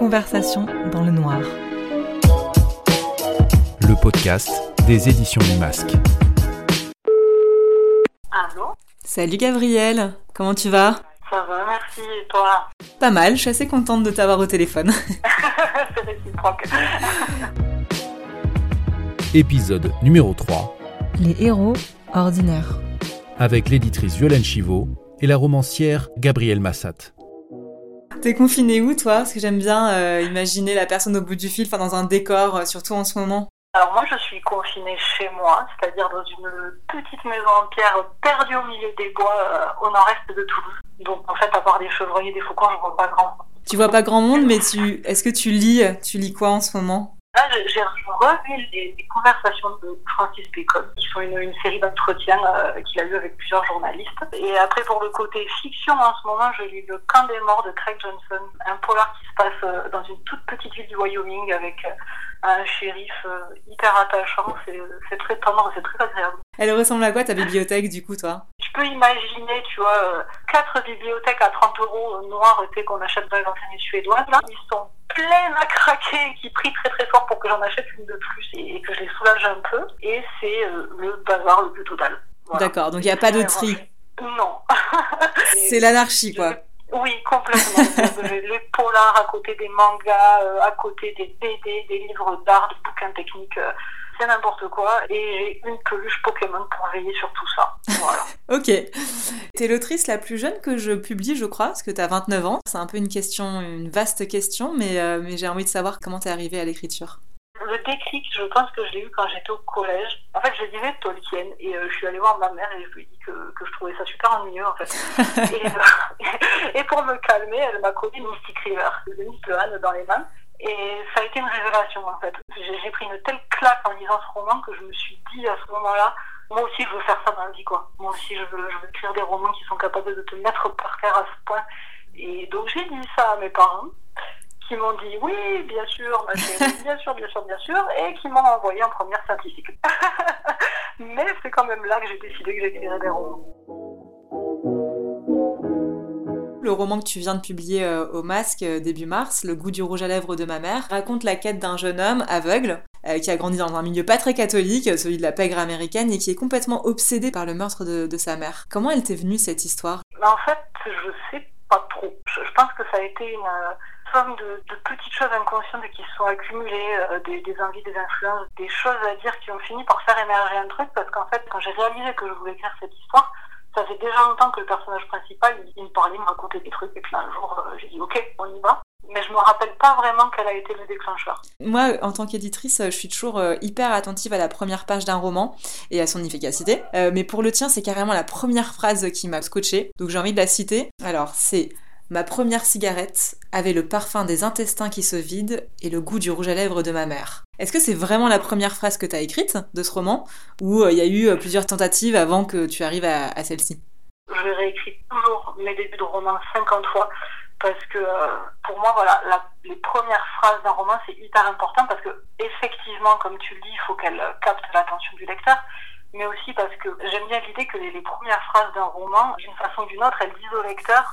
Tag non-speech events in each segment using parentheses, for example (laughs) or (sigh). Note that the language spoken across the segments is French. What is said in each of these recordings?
Conversation dans le noir. Le podcast des éditions du Masque. Allô Salut Gabriel, comment tu vas? Ça va, merci. Et toi? Pas mal, je suis assez contente de t'avoir au téléphone. (laughs) C'est réciproque. Épisode numéro 3 Les héros ordinaires. avec l'éditrice Violaine Chivot et la romancière Gabrielle Massat. T'es confiné où toi? Parce que j'aime bien euh, imaginer la personne au bout du fil, enfin dans un décor, euh, surtout en ce moment. Alors moi, je suis confinée chez moi, c'est-à-dire dans une petite maison en pierre perdue au milieu des bois euh, au nord-est de Toulouse. Donc en fait, à part des chevreuils et des faucons, je vois pas grand. Tu vois pas grand monde, mais tu, est-ce que tu lis Tu lis quoi en ce moment? Là, j'ai revu les, les conversations de Francis Bacon, qui sont une, une série d'entretiens euh, qu'il a eu avec plusieurs journalistes. Et après, pour le côté fiction, en ce moment, je lis Le camp des morts de Craig Johnson, un polar qui se passe euh, dans une toute petite ville du Wyoming avec euh, un shérif euh, hyper attachant. C'est très tendre, c'est très agréable. Elle ressemble à quoi ta bibliothèque du coup, toi? Tu peux imaginer, tu vois, euh, quatre bibliothèques à 30 euros euh, noires qu'on achète dans les enseignes suédoises. Là, ils sont pleins à craquer, qui prient très très fort pour que j'en achète une de plus et, que je les soulage un peu. Et c'est euh, le bazar le plus total. Voilà. D'accord, donc il n'y a pas de tri. Non. (laughs) C'est l'anarchie quoi. Oui, complètement. (laughs) Les- les polars à côté des mangas, euh, à côté des BD, des livres d'art, des bouquins techniques, euh, c'est n'importe quoi. Et j'ai une peluche Pokémon pour veiller sur tout ça. Voilà. (laughs) Ok. T'es l'autrice la plus jeune que je publie, je crois, parce que t'as 29 ans. C'est un peu une question, une vaste question, mais, euh, mais j'ai envie de savoir comment t'es arrivée à l'écriture. Le déclic, je pense que je l'ai eu quand j'étais au collège. En fait, je lisais Tolkien et euh, je suis allée voir ma mère et je lui ai dit que, que je trouvais ça super ennuyeux en fait. (laughs) et, euh, (laughs) et pour me calmer, elle m'a collé Mystic River de Miss Anne dans les mains. Et ça a été une révélation en fait. J'ai pris une telle claque en lisant ce roman que je me suis dit à ce moment-là, moi aussi je veux faire ça dans la vie quoi. Moi aussi je veux, je veux écrire des romans qui sont capables de te mettre par terre à ce point. Et donc j'ai dit ça à mes parents qui m'ont dit oui, bien sûr, ma chérie, (laughs) bien sûr, bien sûr, bien sûr, et qui m'ont envoyé en première scientifique. (laughs) Mais c'est quand même là que j'ai décidé que j'écrirais des romans. Le roman que tu viens de publier euh, au Masque euh, début mars, Le goût du rouge à lèvres de ma mère, raconte la quête d'un jeune homme aveugle euh, qui a grandi dans un milieu pas très catholique, celui de la pègre américaine, et qui est complètement obsédé par le meurtre de, sa mère. Comment elle t'est venue cette histoire? Mais en fait, je sais pas trop. Je, pense que ça a été une somme de, petites choses inconscientes qui se sont accumulées, des, des envies, des influences, des choses à dire qui ont fini par faire émerger un truc, parce qu'en fait, quand j'ai réalisé que je voulais écrire cette histoire, ça fait déjà longtemps que le personnage principal, il, me parlait, il me racontait des trucs, et puis un jour, euh, j'ai dit ok, on y va. Mais je me rappelle pas vraiment quel a été le déclencheur. Moi, en tant qu'éditrice, je suis toujours euh, hyper attentive à la première page d'un roman et à son efficacité. Euh, mais pour le tien, c'est carrément la première phrase qui m'a scotché. Donc j'ai envie de la citer. Alors, c'est Ma première cigarette avait le parfum des intestins qui se vident et le goût du rouge à lèvres de ma mère. Est-ce que c'est vraiment la première phrase que tu as écrite de ce roman ou euh, il y a eu euh, plusieurs tentatives avant que tu arrives à, celle-ci? Je réécris toujours mes débuts de roman 50 fois parce que euh, pour moi voilà la- les premières phrases d'un roman c'est hyper important parce que effectivement comme tu le dis il faut qu'elles captent l'attention du lecteur mais aussi parce que j'aime bien l'idée que les, les premières phrases d'un roman d'une façon ou d'une autre elles disent au lecteur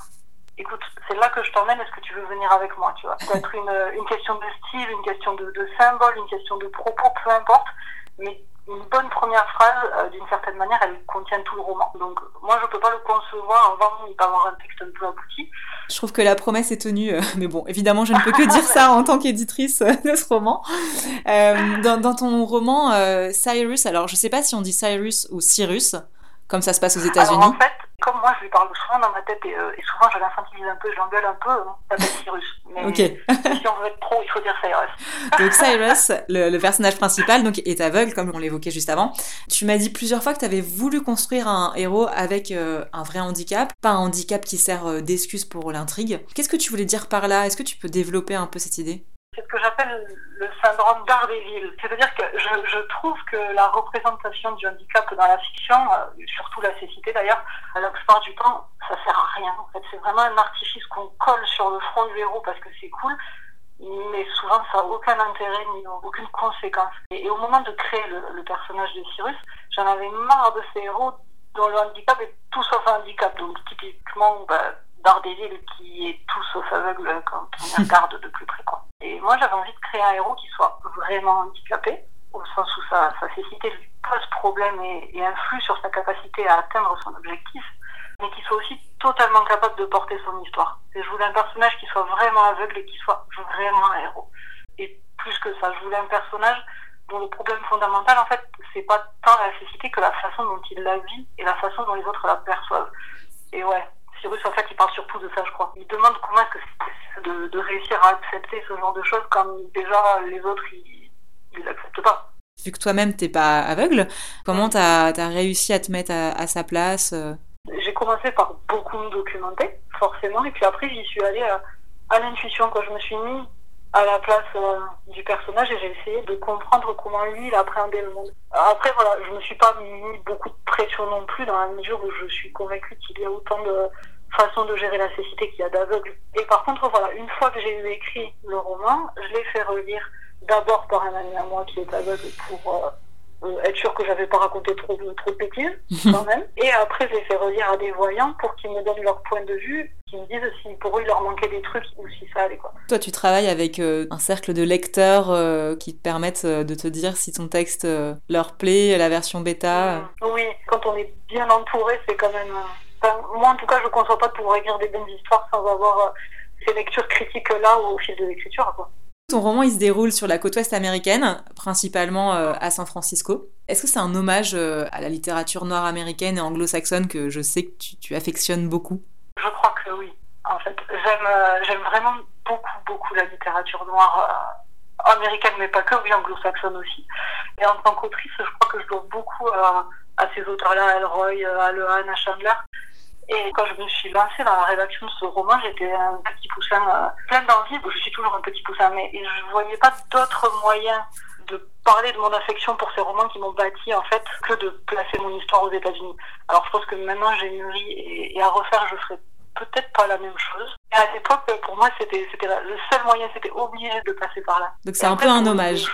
écoute c'est là que je t'emmène est-ce que tu veux venir avec moi tu vois? Peut-être une, une question de style une question de, de symbole une question de propos peu importe mais une bonne première phrase, euh, d'une certaine manière, elle contient tout le roman. Donc, moi, je peux pas le concevoir avant d'avoir un texte un peu abouti. Je trouve que la promesse est tenue, euh, mais bon, évidemment, je ne peux que dire ça en tant qu'éditrice euh, de ce roman. Dans, dans ton roman Cyrus, alors je sais pas si on dit Cyrus ou Cyrus, comme ça se passe aux États-Unis. en fait, moi, je lui parle souvent dans ma tête et, euh, et souvent, je l'infantilise un peu, je l'engueule un peu, hein, s'appelle Cyrus. Mais Ok. (laughs) si on veut être pro, il faut dire Cyrus. (laughs) Donc Cyrus, le, le personnage principal, donc est aveugle, comme on l'évoquait juste avant. Tu m'as dit plusieurs fois que tu avais voulu construire un héros avec euh, un vrai handicap, pas un handicap qui sert euh, d'excuse pour l'intrigue. Qu'est-ce que tu voulais dire par là? Est-ce que tu peux développer un peu cette idée? C'est ce que j'appelle le syndrome d'Ardeville. C'est-à-dire que je, je trouve que la représentation du handicap dans la fiction, euh, surtout la cécité d'ailleurs, la plupart du temps, ça sert à rien. En fait, c'est vraiment un artifice qu'on colle sur le front du héros parce que c'est cool, mais souvent ça n'a aucun intérêt ni aucune conséquence. Et, et au moment de créer le, le personnage de Cyrus, j'en avais marre de ces héros dont le handicap est tout sauf un handicap. Donc typiquement, bah, Daredevil qui est tout sauf aveugle quand on regarde (laughs) de plus près. Quoi. Et moi, j'avais envie de créer un héros qui soit vraiment handicapé, au sens où sa, sa cécité lui pose problème et, et influe sur sa capacité à atteindre son objectif, mais qui soit aussi totalement capable de porter son histoire. Et je voulais un personnage qui soit vraiment aveugle et qui soit vraiment un héros. Et plus que ça, je voulais un personnage dont le problème fondamental, en fait, c'est pas tant la cécité que la façon dont il la vit et la façon dont les autres la perçoivent. Et ouais, Cyrus, en fait, il parle surtout de ça, je crois. Il demande comment est-ce que c'est de, de, réussir à accepter ce genre de choses quand déjà les autres, ils l'acceptent pas. Vu que toi-même, t'es pas aveugle, comment t'as as réussi à te mettre à, à sa place euh J'ai commencé par beaucoup me documenter, forcément, et puis après, j'y suis allée à, à l'intuition, quand je me suis mis à la place euh, du personnage et j'ai essayé de comprendre comment lui il appréhendait le monde. Après voilà, je me suis pas mis beaucoup de pression non plus dans la mesure où je suis convaincue qu'il y a autant de façons de gérer la cécité qu'il y a d'aveugles. Et par contre voilà, une fois que j'ai eu écrit le roman, je l'ai fait relire d'abord par un ami à moi qui est aveugle pour euh, être sûr que j'avais pas raconté trop de, trop de bêtises (laughs) quand même. Et après, j'ai fait relire à des voyants pour qu'ils me donnent leur point de vue, qu'ils me disent si pour eux il leur manquait des trucs ou si ça allait quoi. Toi, tu travailles avec euh, un cercle de lecteurs euh, qui te permettent euh, de te dire si ton texte euh, leur plaît, la version bêta. Oui, quand on est bien entouré, c'est quand même. Enfin, moi, en tout cas, je ne conçois pas de pouvoir écrire des bonnes histoires sans avoir ces lectures critiques là au fil de l'écriture quoi. Ton roman, il se déroule sur la côte ouest américaine, principalement euh, à San Francisco. Est-ce que c'est un hommage euh, à la littérature noire américaine et anglo-saxonne que je sais que tu, affectionnes beaucoup? Je crois que oui. En fait, j'aime euh, vraiment beaucoup, beaucoup la littérature noire américaine, mais pas que, oui, anglo-saxonne aussi. Et en tant qu'autrice, je crois que je dois beaucoup à, à ces auteurs-là, à Elroy, à Lehan, à Chandler. Et quand je me suis lancée dans la rédaction de ce roman, j'étais un petit poussin euh, plein d'envie. Je suis toujours un petit poussin, mais je ne voyais pas d'autres moyens de parler de mon affection pour ces romans qui m'ont bâti en fait que de placer mon histoire aux États-Unis. Alors je pense que maintenant j'ai mûri et, et, à refaire, je ferai peut-être pas la même chose. Et à l'époque, pour moi, c'était le seul moyen, c'était obligé de passer par là. Donc c'est un peu un hommage.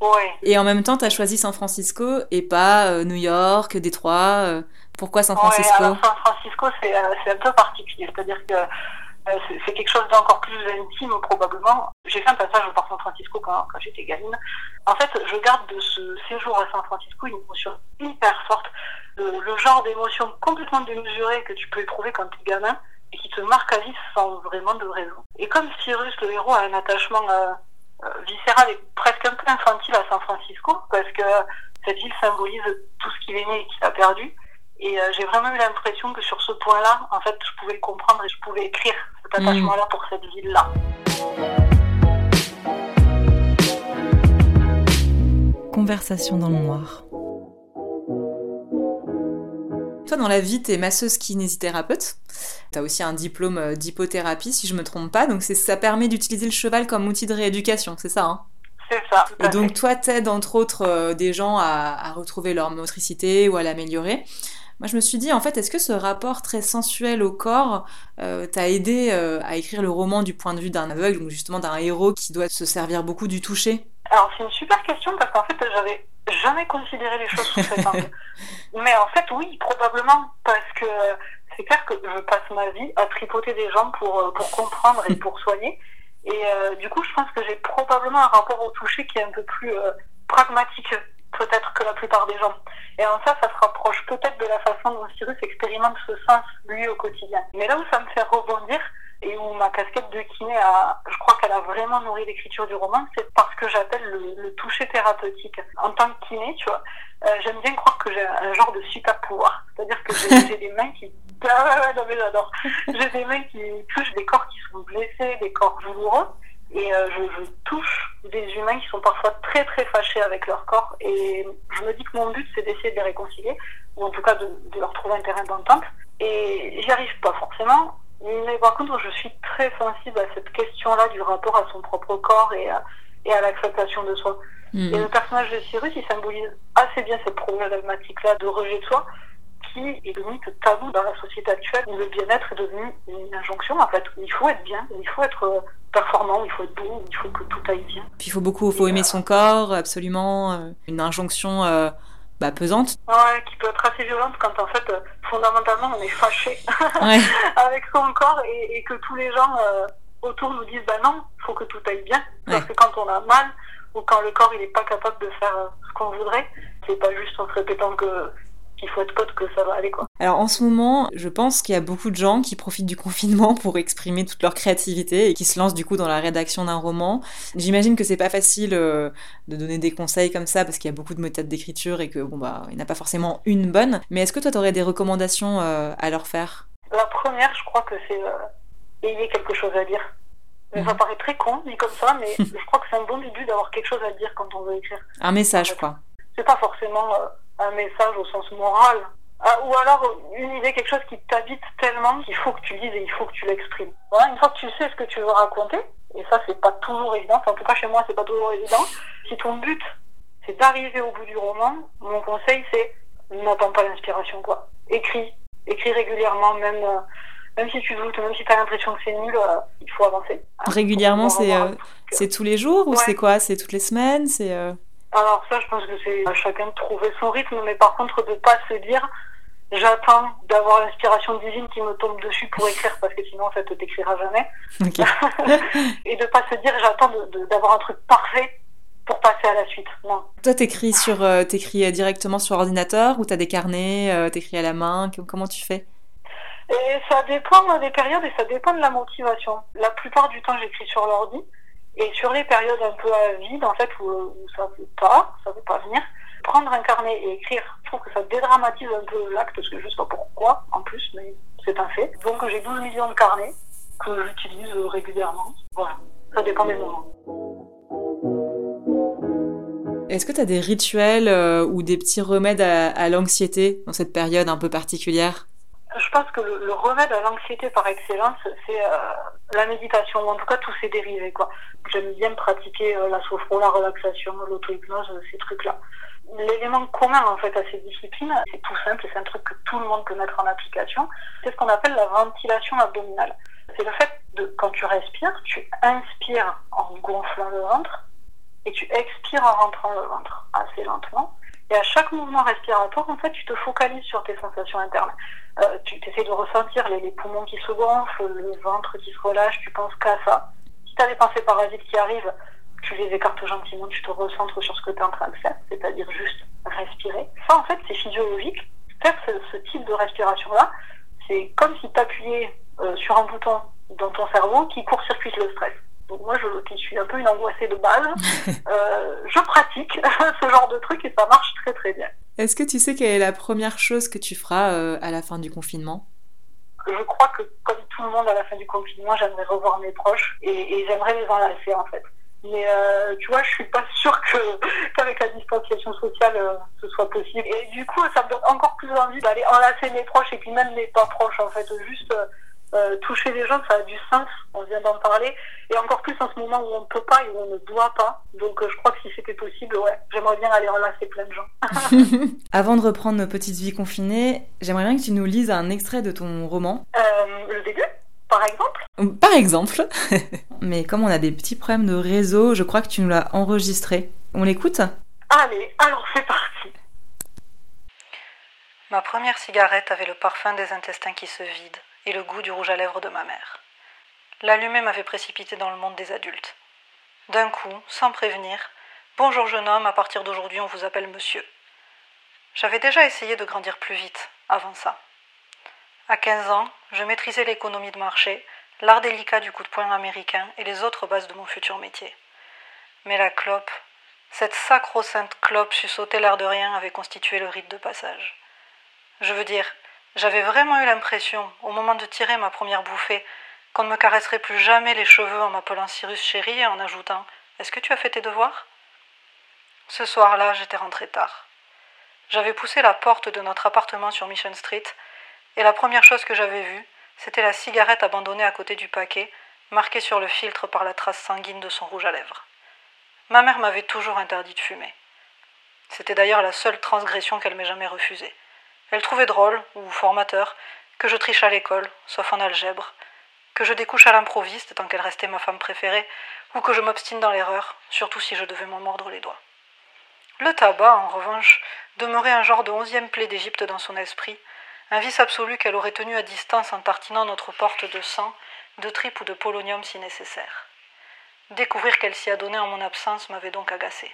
Ouais. Et en même temps, tu as choisi San Francisco et pas euh, New York, Détroit. Euh, pourquoi San Francisco ouais, alors San Francisco, c'est euh, un peu particulier. C'est-à-dire que euh, c'est quelque chose d'encore plus intime, probablement. J'ai fait un passage par San Francisco quand, quand j'étais gamine. En fait, je garde de ce séjour à San Francisco une émotion hyper forte. Le, le genre d'émotion complètement démesurée que tu peux éprouver quand tu es gamin et qui te marque à vie sans vraiment de raison. Et comme Cyrus, le héros, a un attachement euh, viscéral et presque un peu infantile à San Francisco, parce que cette ville symbolise tout ce qu'il est né et qu'il a perdu. Et euh, j'ai vraiment eu l'impression que sur ce point-là, en fait, je pouvais le comprendre et je pouvais écrire cet attachement-là pour cette ville-là. Conversation dans le noir. Toi, dans la vie, t'es masseuse kinésithérapeute. T'as aussi un diplôme d'hypothérapie, si je me trompe pas. Donc, ça permet d'utiliser le cheval comme outil de rééducation, c'est ça hein? C'est ça. Et donc, toi, t'aides entre autres euh, des gens à, à, retrouver leur motricité ou à l'améliorer. Moi, je me suis dit, en fait, est-ce que ce rapport très sensuel au corps euh, t'a aidé euh, à écrire le roman du point de vue d'un aveugle, donc justement d'un héros qui doit se servir beaucoup du toucher? Alors, c'est une super question parce qu'en fait, j'avais jamais considéré les choses sous cet angle. (laughs) Mais en fait, oui, probablement, parce que c'est clair que je passe ma vie à tripoter des gens pour, pour comprendre et pour soigner. Et euh, du coup, je pense que j'ai probablement un rapport au toucher qui est un peu plus euh, pragmatique peut-être que la plupart des gens. Et en ça, ça se rapproche peut-être de la façon dont Cyrus expérimente ce sens, lui, au quotidien. Mais là où ça me fait rebondir, et où ma casquette de kiné a, je crois qu'elle a vraiment nourri l'écriture du roman, c'est parce que j'appelle le, toucher thérapeutique. En tant que kiné, tu vois, euh, j'aime bien croire que j'ai un genre de super pouvoir. C'est-à-dire que j'ai des mains qui... Ah, non mais j'adore. J'ai des mains qui touchent des corps qui sont blessés, des corps douloureux. Et euh, je, je, touche des humains qui sont parfois très très fâchés avec leur corps. Et je me dis que mon but, c'est d'essayer de les réconcilier, ou en tout cas de, de leur trouver un terrain d'entente. Et j'y arrive pas forcément. Mais par contre, je suis très sensible à cette question-là du rapport à son propre corps et à, et à l'acceptation de soi. Mmh. Et le personnage de Cyrus, il symbolise assez bien cette problématique-là de rejet de soi, qui est limite tabou dans la société actuelle, où le bien-être est devenu une injonction, en fait, il faut être bien, il faut être performant, où il faut être beau, où il faut que tout aille bien. Puis il faut beaucoup, il faut aimer euh... son corps, absolument, une injonction... Euh bah, pesante. Ouais, qui peut être assez violente quand en fait, fondamentalement, on est fâché (laughs) ouais. avec son corps et, et, que tous les gens euh, autour nous disent bah non, il faut que tout aille bien. Parce que quand on a mal ou quand le corps il est pas capable de faire euh, ce qu'on voudrait, c'est pas juste en se répétant que qu'il faut être pote que ça va aller quoi. Alors en ce moment, je pense qu'il y a beaucoup de gens qui profitent du confinement (laughs) pour exprimer toute leur créativité et qui se lancent du coup dans la rédaction d'un roman. J'imagine que c'est pas facile euh, de donner des conseils comme ça parce qu'il y a beaucoup de méthodes d'écriture et que bon bah il n'y en a pas forcément une bonne. Mais est-ce que toi tu aurais des recommandations euh, à leur faire? La première, je crois que c'est euh, ayez quelque chose à dire. Mhm. Ça paraît très con, dit comme ça, mais (laughs) je crois que c'est un bon début d'avoir quelque chose à dire quand on veut écrire. Un message quoi. C'est pas forcément un message au sens moral, Ah, ou alors une idée, quelque chose qui t'habite tellement qu'il faut que tu lises et il faut que tu l'exprimes. Voilà, une fois que tu sais ce que tu veux raconter, et ça c'est pas toujours évident, enfin, en tout cas chez moi c'est pas toujours évident, si ton but c'est d'arriver au bout du roman, mon conseil c'est n'attends pas l'inspiration quoi. Écris, écris régulièrement, même euh, même si tu doutes, même si tu as l'impression que c'est nul, euh, il faut avancer. Régulièrement, c'est euh, c'est tous les jours ou c'est quoi? C'est toutes les semaines? C'est Alors ça, je pense que c'est à chacun de trouver son rythme, mais par contre de pas se dire j'attends d'avoir l'inspiration divine qui me tombe dessus pour écrire parce que sinon ça te t'écrira jamais. (laughs) Et de pas se dire j'attends d'avoir un truc parfait pour passer à la suite. Non. Toi, t'écris sur, euh, t'écris euh, directement sur ordinateur ou t'as des carnets, euh, t'écris à la main? Comment tu fais? Et ça dépend des périodes et ça dépend de la motivation. La plupart du temps, j'écris sur l'ordi. Et sur les périodes un peu à vide, en fait, où, ça veut pas, ça veut pas venir, prendre un carnet et écrire, je trouve que ça dédramatise un peu l'acte, parce que je sais pas pourquoi, en plus, mais c'est un fait. Donc j'ai 12 millions de carnets que j'utilise régulièrement. Voilà. Ça dépend des moments. Est-ce que t'as des rituels euh, ou des petits remèdes à, à l'anxiété dans cette période un peu particulière? Je pense que le, remède à l'anxiété par excellence, c'est euh, la méditation, ou en tout cas tous ces dérivés. J'aime bien pratiquer euh, la sophro, la relaxation, l'auto-hypnose, ces trucs-là. L'élément commun en fait à ces disciplines, c'est tout simple, c'est un truc que tout le monde peut mettre en application, c'est ce qu'on appelle la ventilation abdominale. C'est le fait de, quand tu respires, tu inspires en gonflant le ventre, et tu expires en rentrant le ventre assez lentement. Et à chaque mouvement respiratoire, en fait, tu te focalises sur tes sensations internes. Euh, tu essaies de ressentir les, les poumons qui se gonflent, le ventre qui se relâche, tu penses qu'à ça. Si tu as des pensées parasites qui arrivent, tu les écartes gentiment, tu te recentres sur ce que tu es en train de faire, c'est-à-dire juste respirer. Ça, en fait, c'est physiologique. Faire ce, ce type de respiration-là, c'est comme si tu appuyais euh, sur un bouton dans ton cerveau qui court-circuite le stress. Donc moi, je, qui suis un peu une angoissée de base, (laughs) euh, je pratique (laughs) ce genre de truc et ça marche très très bien. Est-ce que tu sais quelle est la première chose que tu feras euh, à la fin du confinement? Je crois que comme tout le monde à la fin du confinement, j'aimerais revoir mes proches et, et j'aimerais les enlacer en fait. Mais euh, tu vois, je suis pas (laughs) sûre que qu'avec la distanciation sociale, euh, ce soit possible. Et du coup, ça me donne encore plus envie d'aller enlacer mes proches et puis même mes pas proches en fait. Juste euh, euh, toucher les gens, ça a du sens. On vient d'en parler. Et encore plus en ce moment où on ne peut pas et où on ne doit pas. Donc euh, je crois que si c'était possible, ouais, j'aimerais bien aller enlacer plein de gens. (laughs) (laughs) Avant de reprendre nos petites vies confinées, j'aimerais bien que tu nous lises un extrait de ton roman. Euh, le début, par exemple? Par exemple. (laughs) Mais comme on a des petits problèmes de réseau, je crois que tu nous l'as enregistré. On l'écoute? Allez, alors c'est parti. Ma première cigarette avait le parfum des intestins qui se vident et le goût du rouge à lèvres de ma mère. L'allumer m'avait précipité dans le monde des adultes. D'un coup, sans prévenir, Bonjour jeune homme, à partir d'aujourd'hui on vous appelle monsieur. J'avais déjà essayé de grandir plus vite, avant ça. À 15 ans, je maîtrisais l'économie de marché, l'art délicat du coup de poing américain et les autres bases de mon futur métier. Mais la clope, cette sacro-sainte clope sussauter l'air de rien avait constitué le rite de passage. Je veux dire, j'avais vraiment eu l'impression, au moment de tirer ma première bouffée, qu'on ne me caresserait plus jamais les cheveux en m'appelant Cyrus chéri et en ajoutant Est-ce que tu as fait tes devoirs? Ce soir-là, j'étais rentrée tard. J'avais poussé la porte de notre appartement sur Mission Street, et la première chose que j'avais vue, c'était la cigarette abandonnée à côté du paquet, marquée sur le filtre par la trace sanguine de son rouge à lèvres. Ma mère m'avait toujours interdit de fumer. C'était d'ailleurs la seule transgression qu'elle m'ait jamais refusée. Elle trouvait drôle, ou formateur, que je triche à l'école, sauf en algèbre, que je découche à l'improviste tant qu'elle restait ma femme préférée, ou que je m'obstine dans l'erreur, surtout si je devais m'en mordre les doigts. Le tabac, en revanche, demeurait un genre de onzième plaie d'Égypte dans son esprit, un vice absolu qu'elle aurait tenu à distance en tartinant notre porte de sang, de tripes ou de polonium si nécessaire. Découvrir qu'elle s'y adonnait en mon absence m'avait donc agacé.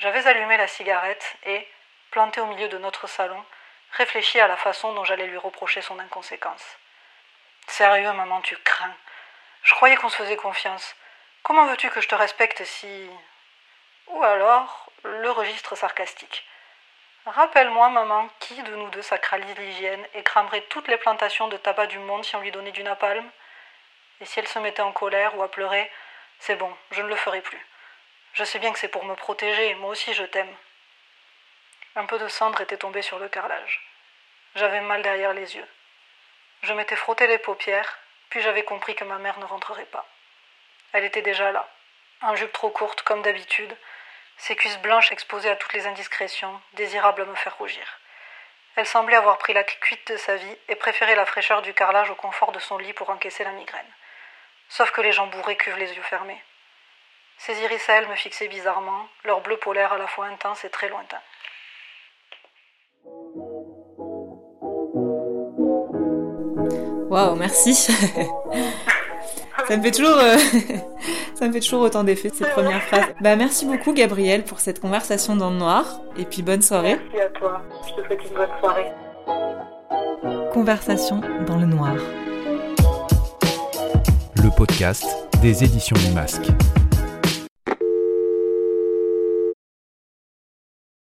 J'avais allumé la cigarette et, planté au milieu de notre salon, réfléchi à la façon dont j'allais lui reprocher son inconséquence. Sérieux, maman, tu crains. Je croyais qu'on se faisait confiance. Comment veux-tu que je te respecte si. Ou alors, le registre sarcastique. Rappelle-moi, maman, qui de nous deux sacralise l'hygiène et cramerait toutes les plantations de tabac du monde si on lui donnait du napalm? Et si elle se mettait en colère ou à pleurer, c'est bon, je ne le ferai plus. Je sais bien que c'est pour me protéger, moi aussi je t'aime. Un peu de cendre était tombé sur le carrelage. J'avais mal derrière les yeux. Je m'étais frotté les paupières, puis j'avais compris que ma mère ne rentrerait pas. Elle était déjà là, en jupe trop courte comme d'habitude, ses cuisses blanches exposées à toutes les indiscrétions, désirables à me faire rougir. Elle semblait avoir pris la cuite de sa vie et préféré la fraîcheur du carrelage au confort de son lit pour encaisser la migraine. Sauf que les gens bourrés cuvent les yeux fermés. Ses iris à elle me fixaient bizarrement, leur bleu polaire à la fois intense et très lointain. Waouh, merci. (laughs) ça me fait toujours, euh, (laughs) ça me fait toujours autant d'effet ces premières phrases. Bah merci beaucoup Gabriel pour cette conversation dans le noir et puis bonne soirée. Merci à toi. Je te souhaite une bonne soirée. Conversation dans le noir. Le podcast des éditions du Masque.